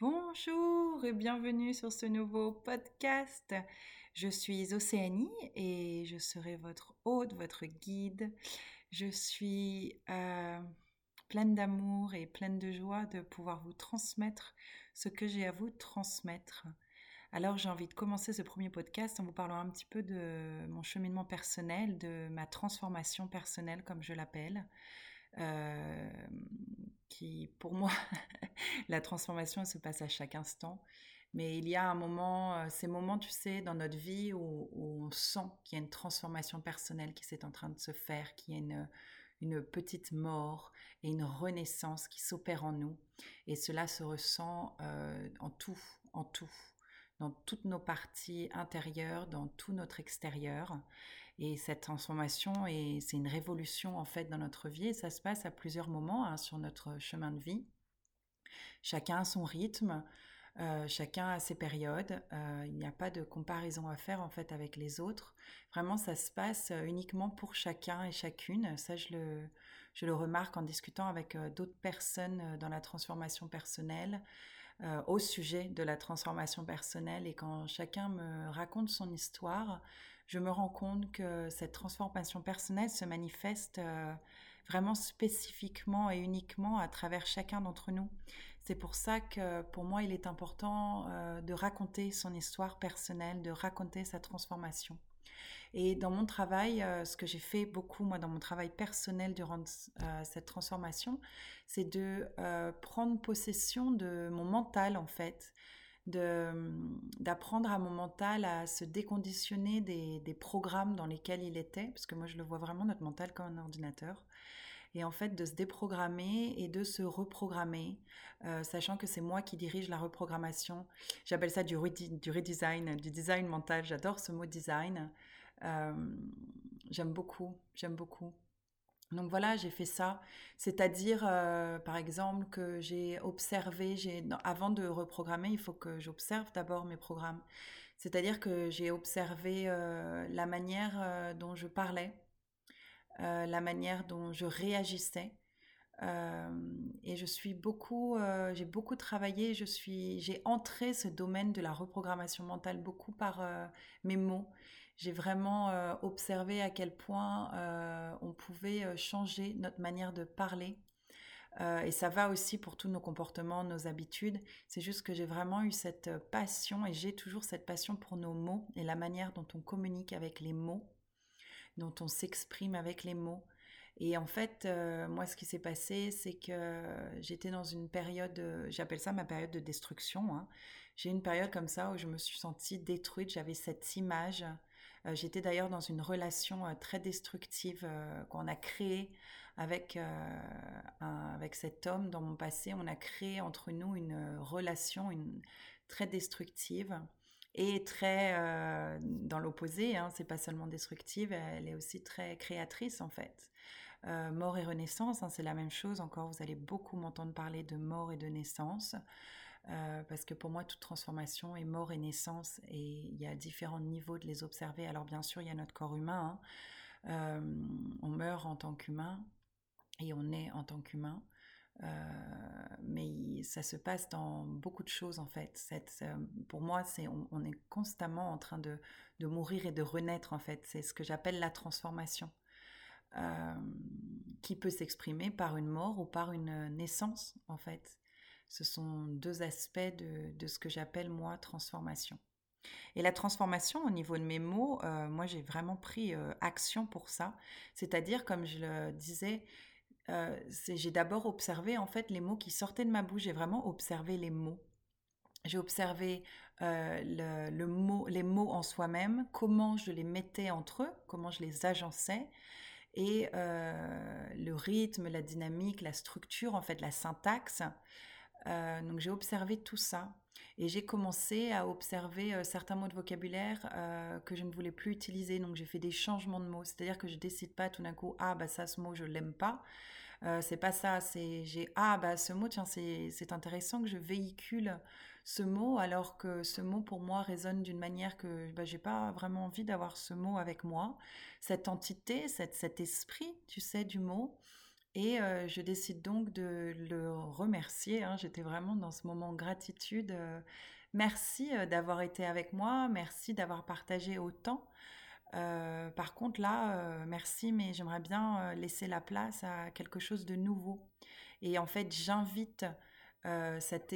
Bonjour et bienvenue sur ce nouveau podcast. Je suis Océanie et je serai votre hôte, votre guide. Je suis euh, pleine d'amour et pleine de joie de pouvoir vous transmettre ce que j'ai à vous transmettre. Alors j'ai envie de commencer ce premier podcast en vous parlant un petit peu de mon cheminement personnel, de ma transformation personnelle comme je l'appelle. Euh, pour moi, la transformation se passe à chaque instant. Mais il y a un moment, euh, ces moments, tu sais, dans notre vie où, on sent qu'il y a une transformation personnelle qui s'est en train de se faire, qu'il y a une, une petite mort et une renaissance qui s'opère en nous. Et cela se ressent euh, en tout, en tout dans toutes nos parties intérieures, dans tout notre extérieur. Et cette transformation, c'est une révolution en fait dans notre vie et ça se passe à plusieurs moments hein, sur notre chemin de vie. Chacun a son rythme, euh, chacun a ses périodes. Euh, il n'y a pas de comparaison à faire en fait avec les autres. Vraiment, ça se passe euh, uniquement pour chacun et chacune. Ça, je le, je le remarque en discutant avec d'autres personnes dans la transformation personnelle. Euh, au sujet de la transformation personnelle et quand chacun me raconte son histoire, je me rends compte que cette transformation personnelle se manifeste euh, vraiment spécifiquement et uniquement à travers chacun d'entre nous. C'est pour ça que pour moi, il est important euh, de raconter son histoire personnelle, de raconter sa transformation. Et dans mon travail, euh, ce que j'ai fait beaucoup, moi, dans mon travail personnel durant euh, cette transformation, c'est de euh, prendre possession de mon mental, en fait, d'apprendre à mon mental à se déconditionner des, des, programmes dans lesquels il était, parce que moi, je le vois vraiment, notre mental, comme un ordinateur et en fait de se déprogrammer et de se reprogrammer, sachant que c'est moi qui dirige la reprogrammation. J'appelle ça du redesign, du design mental. J'adore ce mot design. Euh, j'aime beaucoup, j'aime beaucoup. Donc voilà, j'ai fait ça. C'est-à-dire, euh, par exemple, que j'ai observé, j'ai, avant de reprogrammer, il faut que j'observe d'abord mes programmes. C'est-à-dire que j'ai observé la manière dont je parlais, euh, la manière dont je réagissais. Euh, et je suis beaucoup, euh, j'ai beaucoup travaillé, je suis, j'ai entré ce domaine de la reprogrammation mentale beaucoup par mes mots. J'ai vraiment observé à quel point on pouvait changer notre manière de parler. et ça va aussi pour tous nos comportements, nos habitudes. C'est juste que j'ai vraiment eu cette passion et j'ai toujours cette passion pour nos mots et la manière dont on communique avec les mots dont on s'exprime avec les mots. Et en fait, euh, moi, ce qui s'est passé, c'est que j'étais dans une période, j'appelle ça ma période de destruction. Hein. J'ai une période comme ça où je me suis sentie détruite, j'avais cette image. Euh, j'étais d'ailleurs dans une relation euh, très destructive qu'on a créée avec, avec cet homme dans mon passé. On a créé entre nous une relation très destructive et très euh, dans l'opposé. Hein, c'est pas seulement destructive, elle est aussi très créatrice en fait. Euh, mort et renaissance, hein, c'est la même chose. Encore, vous allez beaucoup m'entendre parler de mort et de naissance. Euh, parce que pour moi, toute transformation est mort et naissance, et il y a différents niveaux de les observer. Alors bien sûr, il y a notre corps humain. Hein. Euh, on meurt en tant qu'humain et on est en tant qu'humain. Mais ça se passe dans beaucoup de choses en fait. Pour moi, on, est constamment en train de, de, mourir et de renaître en fait. C'est ce que j'appelle la transformation, qui peut s'exprimer par une mort ou par une naissance en fait. Ce sont deux aspects de, de ce que j'appelle moi transformation. Et la transformation au niveau de mes mots, euh, moi j'ai vraiment pris euh, action pour ça. C'est-à-dire, comme je le disais, euh, j'ai d'abord observé en fait les mots qui sortaient de ma bouche. J'ai vraiment observé les mots. J'ai observé euh, le, mot, les mots en soi-même, comment je les mettais entre eux, comment je les agençais, et euh, le rythme, la dynamique, la structure, en fait, la syntaxe. Euh, donc j'ai observé tout ça et j'ai commencé à observer euh, certains mots de vocabulaire que je ne voulais plus utiliser. Donc j'ai fait des changements de mots, c'est-à-dire que je décide pas tout d'un coup ah bah ça ce mot je l'aime pas. C'est pas ça, c'est j'ai ah bah ce mot tiens c'est intéressant que je véhicule ce mot alors que ce mot pour moi résonne d'une manière que bah j'ai pas vraiment envie d'avoir ce mot avec moi. Cette entité, cette cet esprit, tu sais du mot Et je décide donc de le remercier. Hein. J'étais vraiment dans ce moment gratitude. merci d'avoir été avec moi, merci d'avoir partagé autant. par contre, là, merci, mais j'aimerais bien laisser la place à quelque chose de nouveau. Et en fait, j'invite c'est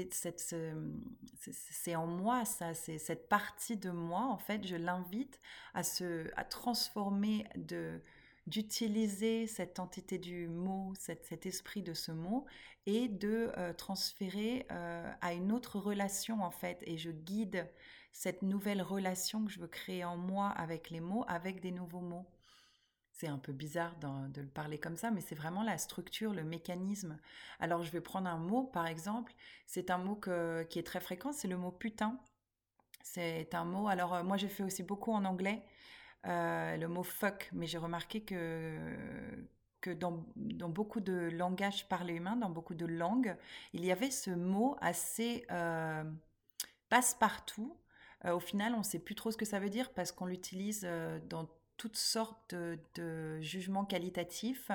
en moi, ça, c'est cette partie de moi, en fait, je l'invite à se, à transformer d'utiliser cette entité du mot, cet, esprit de ce mot, et de transférer à une autre relation, en fait, et je guide cette nouvelle relation que je veux créer en moi avec les mots, avec des nouveaux mots. C'est un peu bizarre de le parler comme ça, mais c'est vraiment la structure, le mécanisme. Alors je vais prendre un mot, par exemple. C'est un mot qui est très fréquent, c'est le mot putain. C'est un mot, alors euh, moi j'ai fait aussi beaucoup en anglais, euh, le mot fuck, mais j'ai remarqué que, que dans, beaucoup de langages parlés humains, dans beaucoup de langues, il y avait ce mot assez euh, passe-partout. au final, on ne sait plus trop ce que ça veut dire parce qu'on l'utilise dans toutes sortes de, jugements qualitatifs,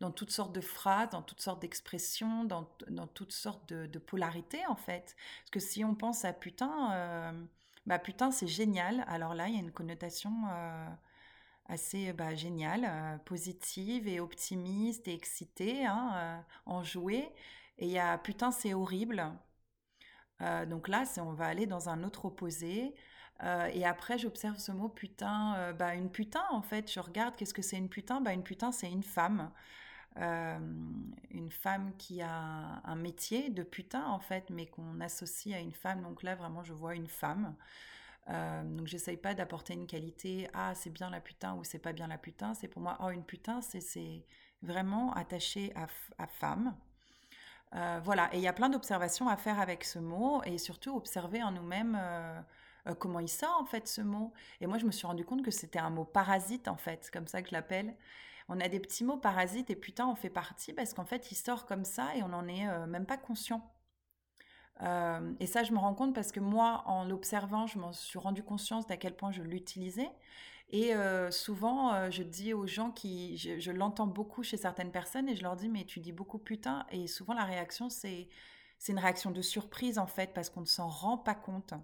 dans toutes sortes de phrases, dans toutes sortes d'expressions, dans, toutes sortes de, polarités en fait. Parce que si on pense à putain, euh, bah putain c'est génial, alors là il y a une connotation euh, assez bah, géniale, euh, positive et optimiste et excitée, hein, enjouée. Et il y a putain c'est horrible. donc là, on va aller dans un autre opposé. Euh, et après, j'observe ce mot putain, euh, bah, une putain en fait. Je regarde qu'est-ce que c'est une putain? Bah, une putain, c'est une femme. Euh, une femme qui a un métier de putain en fait, mais qu'on associe à une femme. Donc là, vraiment, je vois une femme. donc j'essaye pas d'apporter une qualité, ah c'est bien la putain ou c'est pas bien la putain. C'est pour moi, oh une putain, c'est vraiment attaché à, femme. voilà, et il y a plein d'observations à faire avec ce mot et surtout observer en nous-mêmes comment il sort en fait ce mot. Et moi, je me suis rendu compte que c'était un mot parasite en fait, comme ça que je l'appelle. On a des petits mots parasites et putain, on fait partie parce qu'en fait, il sort comme ça et on n'en est euh, même pas conscient. Euh, et ça, je me rends compte parce que moi, en l'observant, je m'en suis rendu conscience d'à quel point je l'utilisais. Et souvent, je dis aux gens qui, je, je l'entends beaucoup chez certaines personnes et je leur dis, mais tu dis beaucoup putain. Et souvent, la réaction, c'est, c'est une réaction de surprise en fait parce qu'on ne s'en rend pas compte.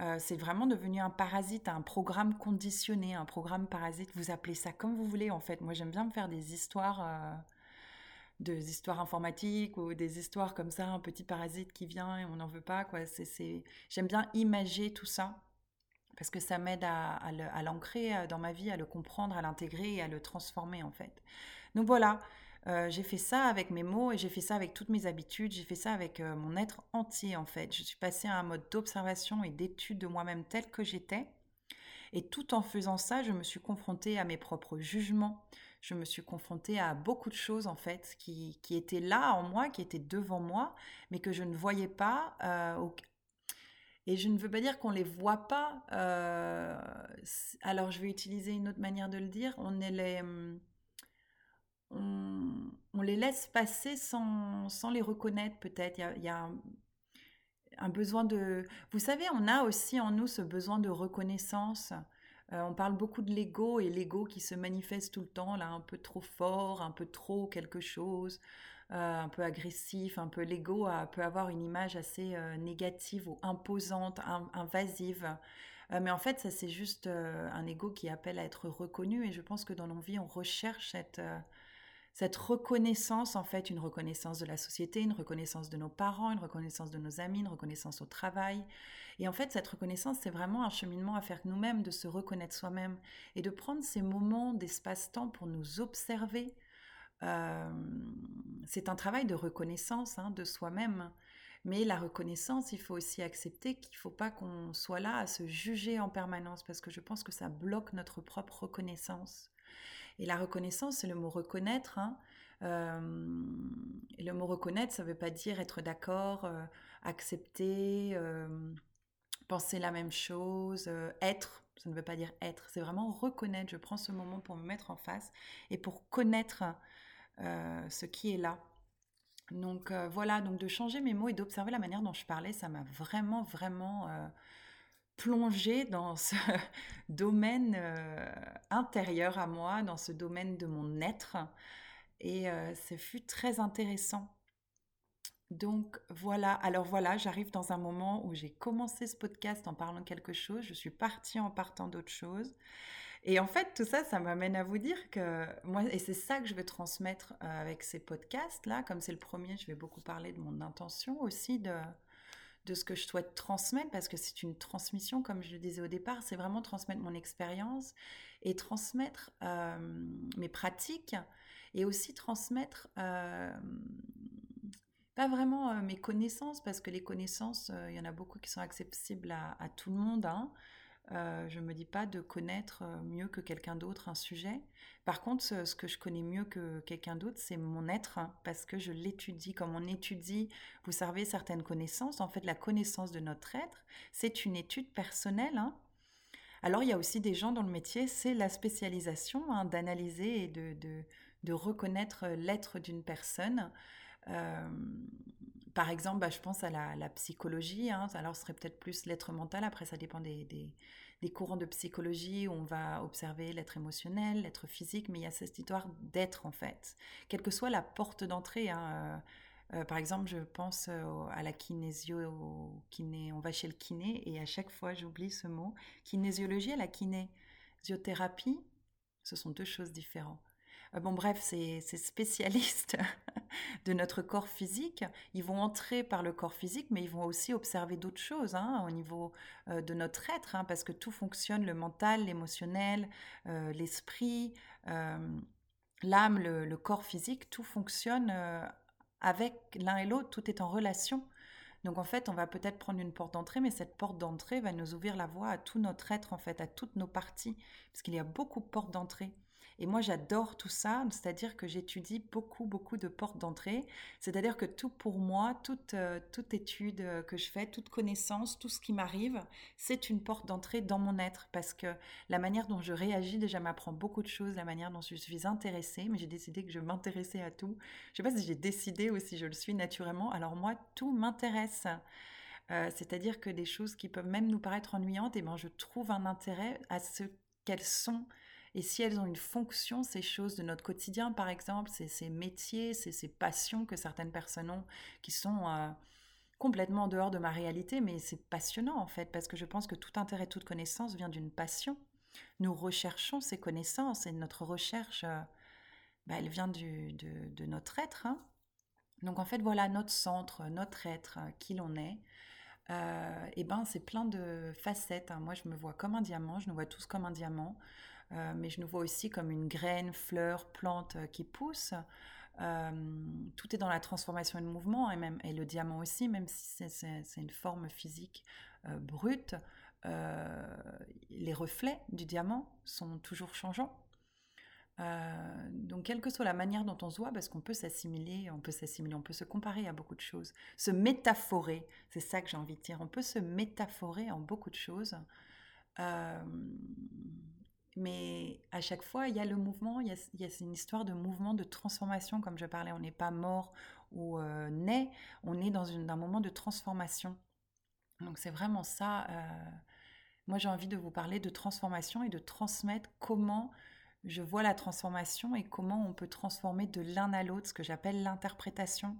Euh, c'est vraiment devenu un parasite, un programme conditionné, un programme parasite. Vous appelez ça comme vous voulez en fait. Moi j'aime bien me faire des histoires, euh, des histoires informatiques ou des histoires comme ça, un petit parasite qui vient et on n'en veut pas. Quoi. C'est, J'aime bien imager tout ça parce que ça m'aide à, à l'ancrer euh, dans ma vie, à le comprendre, à l'intégrer et à le transformer en fait. Donc voilà, euh, j'ai fait ça avec mes mots et j'ai fait ça avec toutes mes habitudes, j'ai fait ça avec euh, mon être entier en fait. Je suis passée à un mode d'observation et d'étude de moi-même tel que j'étais. Et tout en faisant ça, je me suis confrontée à mes propres jugements. Je me suis confrontée à beaucoup de choses en fait qui, qui étaient là en moi, qui étaient devant moi, mais que je ne voyais pas. Euh, et je ne veux pas dire qu'on les voit pas. alors je vais utiliser une autre manière de le dire. On est les on, les laisse passer sans, les reconnaître peut-être. Il y a, un, besoin de... Vous savez, on a aussi en nous ce besoin de reconnaissance. Euh, on parle beaucoup de l'ego et l'ego qui se manifeste tout le temps, là, un peu trop fort, un peu trop quelque chose, euh, un peu agressif, un peu l'ego peut avoir une image assez euh, négative ou imposante, invasive. mais en fait, ça c'est juste un ego qui appelle à être reconnu et je pense que dans nos vies, on recherche cette cette reconnaissance, en fait, une reconnaissance de la société, une reconnaissance de nos parents, une reconnaissance de nos amis, une reconnaissance au travail. Et en fait, cette reconnaissance, c'est vraiment un cheminement à faire nous-mêmes, de se reconnaître soi-même et de prendre ces moments d'espace-temps pour nous observer. Euh, c'est un travail de reconnaissance hein, de soi-même. Mais la reconnaissance, il faut aussi accepter qu'il ne faut pas qu'on soit là à se juger en permanence parce que je pense que ça bloque notre propre reconnaissance. Et la reconnaissance, c'est le mot reconnaître. Hein. Euh, et le mot reconnaître, ça ne veut pas dire être d'accord, euh, accepter, euh, penser la même chose, être. Ça ne veut pas dire être. C'est vraiment reconnaître. Je prends ce moment pour me mettre en face et pour connaître ce qui est là. Donc voilà, donc de changer mes mots et d'observer la manière dont je parlais, ça m'a vraiment, vraiment plonger dans ce domaine euh, intérieur à moi, dans ce domaine de mon être. Et euh, ce fut très intéressant. Donc voilà, alors voilà, j'arrive dans un moment où j'ai commencé ce podcast en parlant de quelque chose, je suis partie en partant d'autre chose. Et en fait, tout ça, ça m'amène à vous dire que moi, et c'est ça que je vais transmettre euh, avec ces podcasts-là, comme c'est le premier, je vais beaucoup parler de mon intention aussi, de, de ce que je souhaite transmettre, parce que c'est une transmission, comme je le disais au départ, c'est vraiment transmettre mon expérience et transmettre euh, mes pratiques et aussi transmettre euh, pas vraiment euh, mes connaissances, parce que les connaissances, il y en a beaucoup qui sont accessibles à, tout le monde. Hein. Euh, je ne me dis pas de connaître euh, mieux que quelqu'un d'autre un sujet. Par contre, ce, que je connais mieux que quelqu'un d'autre, c'est mon être, hein, parce que je l'étudie. Comme on étudie, vous savez, certaines connaissances, en fait, la connaissance de notre être, c'est une étude personnelle. Hein. Alors, il y a aussi des gens dans le métier, c'est la spécialisation hein, d'analyser et de, reconnaître l'être d'une personne. Euh, par exemple, bah, je pense à la, psychologie. Hein. Alors, ce serait peut-être plus l'être mental. Après, ça dépend des, courants de psychologie où on va observer l'être émotionnel, l'être physique. Mais il y a cette histoire d'être, en fait. Quelle que soit la porte d'entrée. Hein, euh, euh, par exemple, je pense euh, à la kinésio, kiné, on va chez le kiné et à chaque fois j'oublie ce mot. Kinésiologie et la kinésiothérapie, ce sont deux choses différentes. Euh, bon, bref, ces, spécialistes de notre corps physique, ils vont entrer par le corps physique, mais ils vont aussi observer d'autres choses hein, au niveau euh, de notre être, hein, parce que tout fonctionne, le mental, l'émotionnel, euh, l'esprit, l'âme, le, corps physique, tout fonctionne avec l'un et l'autre, tout est en relation. Donc en fait, on va peut-être prendre une porte d'entrée, mais cette porte d'entrée va nous ouvrir la voie à tout notre être, en fait, à toutes nos parties, parce qu'il y a beaucoup de portes d'entrée. Et moi, j'adore tout ça, c'est-à-dire que j'étudie beaucoup, beaucoup de portes d'entrée. C'est-à-dire que tout pour moi, toute, euh, toute étude euh, que je fais, toute connaissance, tout ce qui m'arrive, c'est une porte d'entrée dans mon être. Parce que la manière dont je réagis déjà m'apprend beaucoup de choses, la manière dont je suis intéressée, mais j'ai décidé que je m'intéressais à tout. Je ne sais pas si j'ai décidé ou si je le suis naturellement. Alors moi, tout m'intéresse. Euh, c'est-à-dire que des choses qui peuvent même nous paraître ennuyantes, et eh ben, je trouve un intérêt à ce qu'elles sont et si elles ont une fonction, ces choses de notre quotidien, par exemple, ces, métiers, ces, ces, passions que certaines personnes ont, qui sont euh, complètement en dehors de ma réalité, mais c'est passionnant en fait, parce que je pense que tout intérêt, toute connaissance vient d'une passion. Nous recherchons ces connaissances et notre recherche, euh, bah, elle vient de, notre être. Hein. Donc en fait, voilà notre centre, notre être, euh, qui l'on est. et ben c'est plein de facettes. Hein. Moi, je me vois comme un diamant, je nous vois tous comme un diamant. Euh, mais je nous vois aussi comme une graine, fleur, plante euh, qui pousse. Euh, tout est dans la transformation et le mouvement, et, même, et le diamant aussi, même si c'est une forme physique brute, les reflets du diamant sont toujours changeants. donc, quelle que soit la manière dont on se voit, parce qu'on peut s'assimiler, on peut s'assimiler, on peut se comparer à beaucoup de choses, se métaphorer, c'est ça que j'ai envie de dire, on peut se métaphorer en beaucoup de choses. Mais à chaque fois, il y a le mouvement, il y a, une histoire de mouvement, de transformation, comme je parlais. On n'est pas mort ou euh, né, on est dans un moment de transformation. Donc c'est vraiment ça. Euh, moi, j'ai envie de vous parler de transformation et de transmettre comment je vois la transformation et comment on peut transformer de l'un à l'autre, ce que j'appelle l'interprétation.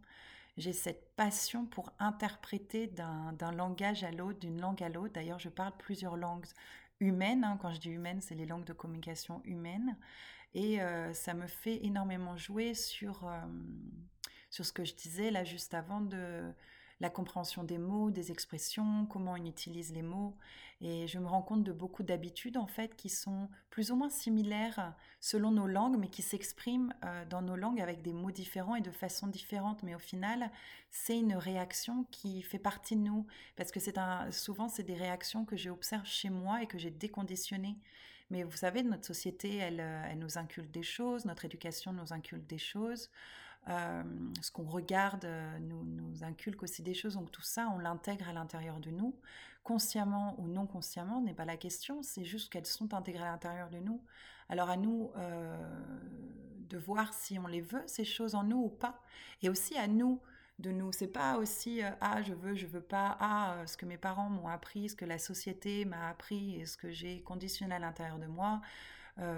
J'ai cette passion pour interpréter d'un langage à l'autre, d'une langue à l'autre. D'ailleurs, je parle plusieurs langues humaine. Hein. Quand je dis humaine, c'est les langues de communication humaines. Et euh, ça me fait énormément jouer sur, euh, sur ce que je disais là juste avant de la compréhension des mots, des expressions, comment on utilise les mots. Et je me rends compte de beaucoup d'habitudes en fait qui sont plus ou moins similaires selon nos langues, mais qui s'expriment euh, dans nos langues avec des mots différents et de façon différente. Mais au final, c'est une réaction qui fait partie de nous parce que c'est un, souvent c'est des réactions que j'observe chez moi et que j'ai déconditionnées. Mais vous savez, notre société, elle, euh, elle nous inculque des choses, notre éducation nous inculque des choses. Euh, ce qu'on regarde euh, nous, nous, inculque aussi des choses. Donc tout ça, on l'intègre à l'intérieur de nous. Consciemment ou non consciemment n'est pas la question, c'est juste qu'elles sont intégrées à l'intérieur de nous. Alors à nous euh, de voir si on les veut, ces choses en nous ou pas. Et aussi à nous de nous. C'est pas aussi ah je veux, je veux pas, ah ce que mes parents m'ont appris, ce que la société m'a appris et ce que j'ai conditionné à l'intérieur de moi.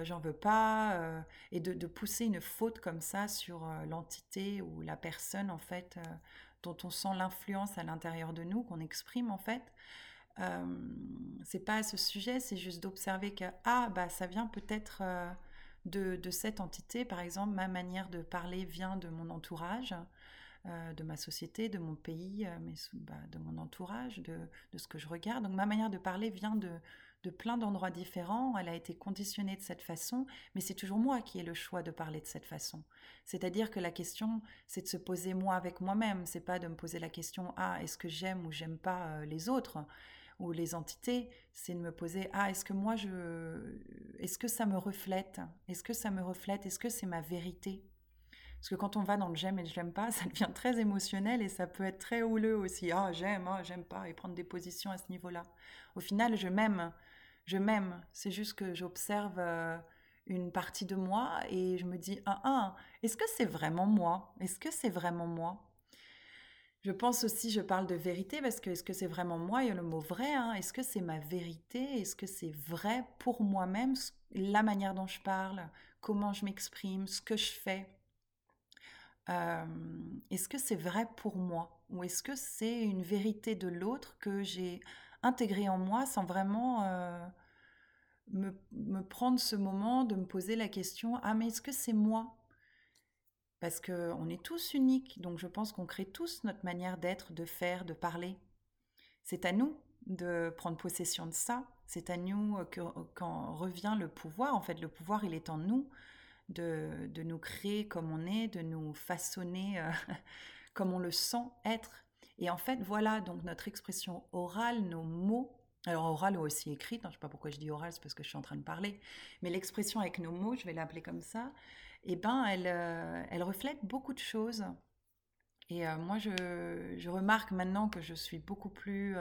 J'en veux pas, et de, de, pousser une faute comme ça sur l'entité ou la personne en fait dont on sent l'influence à l'intérieur de nous, qu'on exprime en fait. c'est pas à ce sujet, c'est juste d'observer que ah bah ça vient peut-être de, de, cette entité, par exemple, ma manière de parler vient de mon entourage. Euh, de ma société, de mon pays, euh, mais bah, de mon entourage, de, ce que je regarde. Donc ma manière de parler vient de, de plein d'endroits différents, elle a été conditionnée de cette façon, mais c'est toujours moi qui ai le choix de parler de cette façon. C'est-à-dire que la question, c'est de se poser moi avec moi-même, c'est pas de me poser la question ah est-ce que j'aime ou j'aime pas euh, les autres? ou les entités, c'est de me poser ah est-ce que moi je est-ce que ça me reflète? Est-ce que ça me reflète? Est-ce que c'est ma vérité? Parce que quand on va dans le j'aime et je l'aime pas, ça devient très émotionnel et ça peut être très houleux aussi. Ah, j'aime, ah, j'aime pas, et prendre des positions à ce niveau-là. Au final, je m'aime. Je m'aime. C'est juste que j'observe euh, une partie de moi et je me dis, ah, ah, est-ce que c'est vraiment moi? Est-ce que c'est vraiment moi? Je pense aussi, je parle de vérité parce que est-ce que c'est vraiment moi? Il y a le mot vrai. Hein. Est-ce que c'est ma vérité? Est-ce que c'est vrai pour moi-même La manière dont je parle, comment je m'exprime, ce que je fais? Est-ce que c'est vrai pour moi? Ou est-ce que c'est une vérité de l'autre que j'ai intégrée en moi sans vraiment me, me, prendre ce moment de me poser la question ah mais est-ce que c'est moi? Parce qu'on est tous uniques donc je pense qu'on crée tous notre manière d'être de faire de parler. C'est à nous de prendre possession de ça. C'est à nous que quand revient le pouvoir en fait le pouvoir il est en nous de, nous créer comme on est, de nous façonner euh, comme on le sent être. Et en fait, voilà, donc notre expression orale, nos mots, alors orale ou aussi écrite, hein, je ne sais pas pourquoi je dis orale, c'est parce que je suis en train de parler, mais l'expression avec nos mots, je vais l'appeler comme ça, eh ben, elle, euh, elle reflète beaucoup de choses. Et euh, moi, je, je, remarque maintenant que je suis beaucoup plus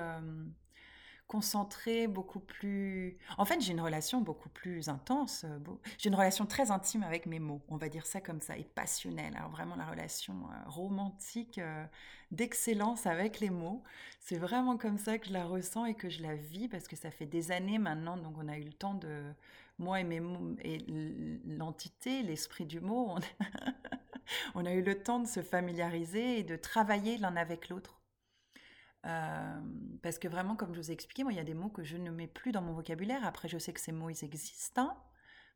concentrée, beaucoup plus... En fait, j'ai une relation beaucoup plus intense. Euh, j'ai une relation très intime avec mes mots, on va dire ça comme ça, et passionnelle. Alors vraiment la relation euh, romantique euh, d'excellence avec les mots. C'est vraiment comme ça que je la ressens et que je la vis parce que ça fait des années maintenant, donc on a eu le temps de... Moi et et l'entité, l'esprit du mot, on a eu le temps de se familiariser et de travailler l'un avec l'autre euh, parce que vraiment, comme je vous ai expliqué, moi, il y a des mots que je ne mets plus dans mon vocabulaire. Après, je sais que ces mots, ils existent. Hein.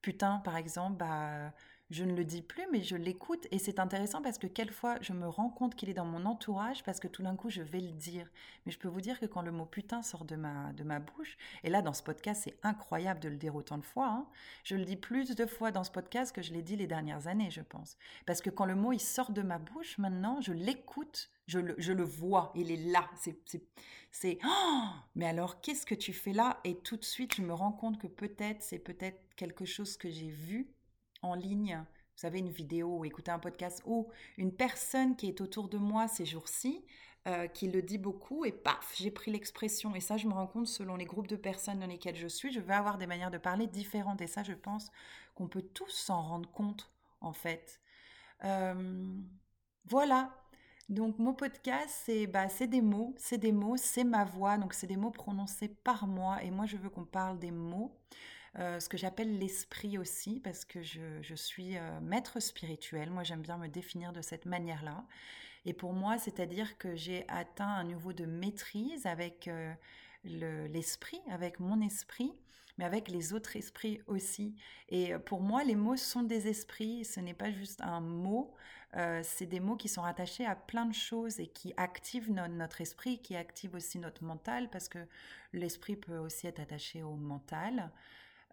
Putain, par exemple, bah, je ne le dis plus, mais je l'écoute. Et c'est intéressant parce que quelquefois, je me rends compte qu'il est dans mon entourage parce que tout d'un coup, je vais le dire. Mais je peux vous dire que quand le mot putain sort de ma, de ma bouche, et là, dans ce podcast, c'est incroyable de le dire autant de fois. Hein, je le dis plus de fois dans ce podcast que je l'ai dit les dernières années, je pense. Parce que quand le mot, il sort de ma bouche, maintenant, je l'écoute, je le, je le vois, il est là. C'est, oh mais alors, qu'est-ce que tu fais là? Et tout de suite, je me rends compte que peut-être, c'est peut-être quelque chose que j'ai vu en ligne, vous savez, une vidéo ou écouter un podcast, ou une personne qui est autour de moi ces jours-ci, euh, qui le dit beaucoup, et paf, j'ai pris l'expression. Et ça, je me rends compte, selon les groupes de personnes dans lesquels je suis, je vais avoir des manières de parler différentes. Et ça, je pense qu'on peut tous s'en rendre compte, en fait. Euh, voilà. Donc mon podcast, c'est bah, des mots, c'est des mots, c'est ma voix, donc c'est des mots prononcés par moi, et moi je veux qu'on parle des mots. Euh, ce que j'appelle l'esprit aussi, parce que je, suis euh, maître spirituel. Moi, j'aime bien me définir de cette manière-là. Et pour moi, c'est-à-dire que j'ai atteint un niveau de maîtrise avec euh, l'esprit, avec mon esprit, mais avec les autres esprits aussi. Et pour moi, les mots sont des esprits, ce n'est pas juste un mot, c'est des mots qui sont rattachés à plein de choses et qui activent notre esprit, qui activent aussi notre mental, parce que l'esprit peut aussi être attaché au mental.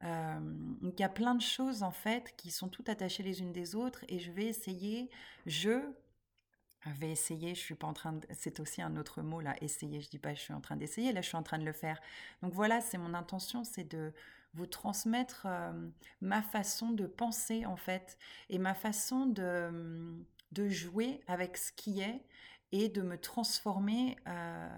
Euh, il y a plein de choses en fait qui sont toutes attachées les unes des autres et je vais essayer, je vais essayer, je suis pas en train de, c'est aussi un autre mot là, essayer, je dis pas je suis en train d'essayer, là je suis en train de le faire. Donc voilà, c'est mon intention, c'est de vous transmettre euh, ma façon de penser en fait et ma façon de, de jouer avec ce qui est et de me transformer euh,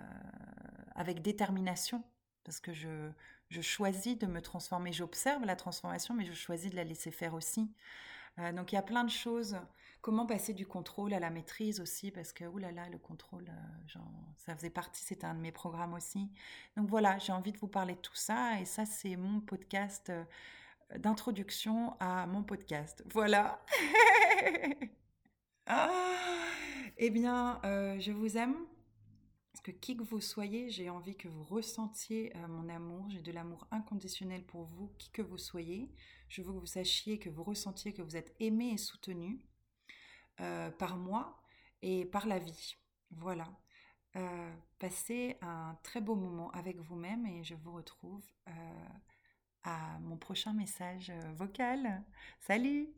avec détermination parce que je, je choisis de me transformer. J'observe la transformation, mais je choisis de la laisser faire aussi. Euh, donc il y a plein de choses. Comment passer du contrôle à la maîtrise aussi, parce que oulala, le contrôle, euh, ça faisait partie, c'était un de mes programmes aussi. Donc voilà, j'ai envie de vous parler de tout ça, et ça c'est mon podcast d'introduction à mon podcast. Voilà. ah, eh bien, euh, je vous aime. Parce que qui que vous soyez, j'ai envie que vous ressentiez euh, mon amour. J'ai de l'amour inconditionnel pour vous, qui que vous soyez. Je veux que vous sachiez, que vous ressentiez que vous êtes aimé et soutenu euh, par moi et par la vie. Voilà. passez un très beau moment avec vous-même et je vous retrouve à mon prochain message vocal. Salut